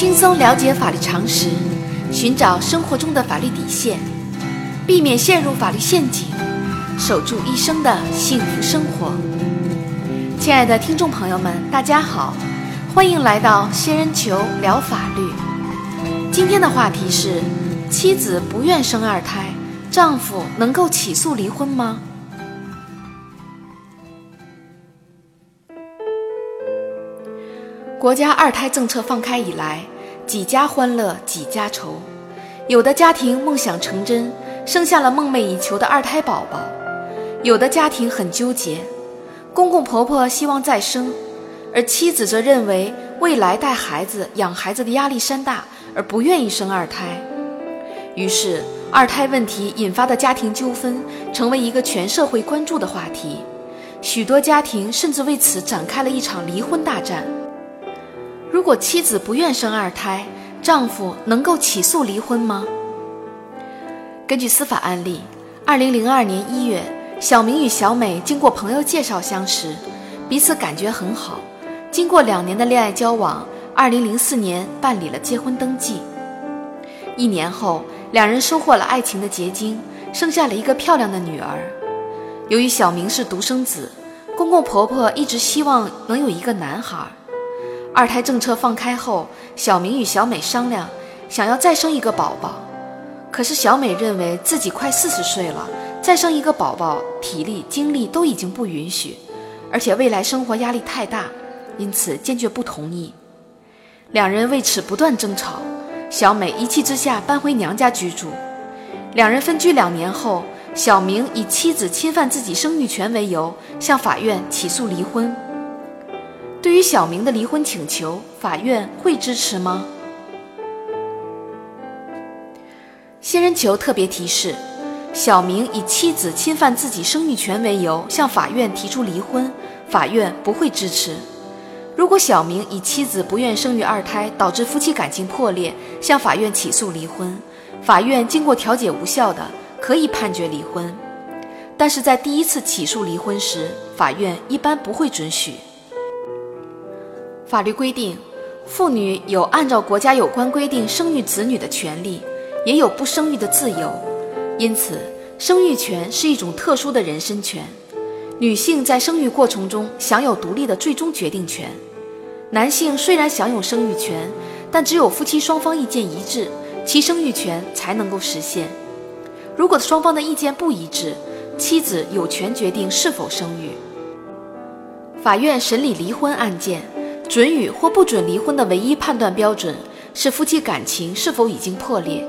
轻松了解法律常识，寻找生活中的法律底线，避免陷入法律陷阱，守住一生的幸福生活。亲爱的听众朋友们，大家好，欢迎来到仙人球聊法律。今天的话题是：妻子不愿生二胎，丈夫能够起诉离婚吗？国家二胎政策放开以来，几家欢乐几家愁。有的家庭梦想成真，生下了梦寐以求的二胎宝宝；有的家庭很纠结，公公婆婆希望再生，而妻子则认为未来带孩子、养孩子的压力山大，而不愿意生二胎。于是，二胎问题引发的家庭纠纷成为一个全社会关注的话题，许多家庭甚至为此展开了一场离婚大战。如果妻子不愿生二胎，丈夫能够起诉离婚吗？根据司法案例，二零零二年一月，小明与小美经过朋友介绍相识，彼此感觉很好。经过两年的恋爱交往，二零零四年办理了结婚登记。一年后，两人收获了爱情的结晶，生下了一个漂亮的女儿。由于小明是独生子，公公婆婆一直希望能有一个男孩。二胎政策放开后，小明与小美商量，想要再生一个宝宝。可是小美认为自己快四十岁了，再生一个宝宝，体力精力都已经不允许，而且未来生活压力太大，因此坚决不同意。两人为此不断争吵，小美一气之下搬回娘家居住。两人分居两年后，小明以妻子侵犯自己生育权为由，向法院起诉离婚。对于小明的离婚请求，法院会支持吗？仙人球特别提示：小明以妻子侵犯自己生育权为由向法院提出离婚，法院不会支持。如果小明以妻子不愿生育二胎导致夫妻感情破裂，向法院起诉离婚，法院经过调解无效的，可以判决离婚。但是在第一次起诉离婚时，法院一般不会准许。法律规定，妇女有按照国家有关规定生育子女的权利，也有不生育的自由。因此，生育权是一种特殊的人身权。女性在生育过程中享有独立的最终决定权。男性虽然享有生育权，但只有夫妻双方意见一致，其生育权才能够实现。如果双方的意见不一致，妻子有权决定是否生育。法院审理离婚案件。准予或不准离婚的唯一判断标准是夫妻感情是否已经破裂。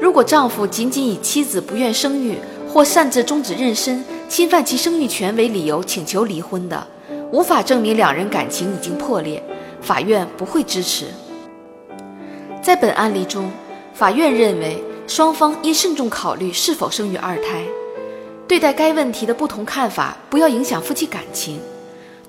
如果丈夫仅仅以妻子不愿生育或擅自终止妊娠、侵犯其生育权为理由请求离婚的，无法证明两人感情已经破裂，法院不会支持。在本案例中，法院认为双方应慎重考虑是否生育二胎，对待该问题的不同看法不要影响夫妻感情。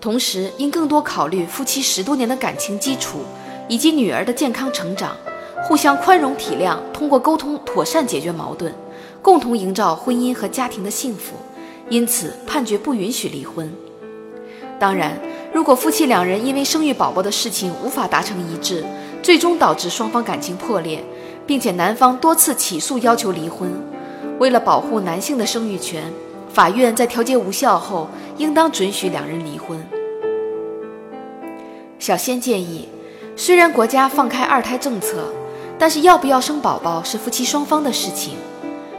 同时，应更多考虑夫妻十多年的感情基础，以及女儿的健康成长，互相宽容体谅，通过沟通妥善解决矛盾，共同营造婚姻和家庭的幸福。因此，判决不允许离婚。当然，如果夫妻两人因为生育宝宝的事情无法达成一致，最终导致双方感情破裂，并且男方多次起诉要求离婚，为了保护男性的生育权，法院在调解无效后，应当准许两人离婚。小仙建议，虽然国家放开二胎政策，但是要不要生宝宝是夫妻双方的事情，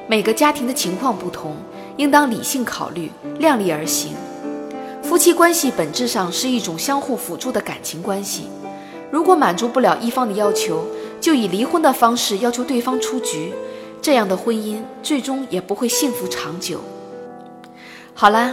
每个家庭的情况不同，应当理性考虑，量力而行。夫妻关系本质上是一种相互辅助的感情关系，如果满足不了一方的要求，就以离婚的方式要求对方出局，这样的婚姻最终也不会幸福长久。好啦，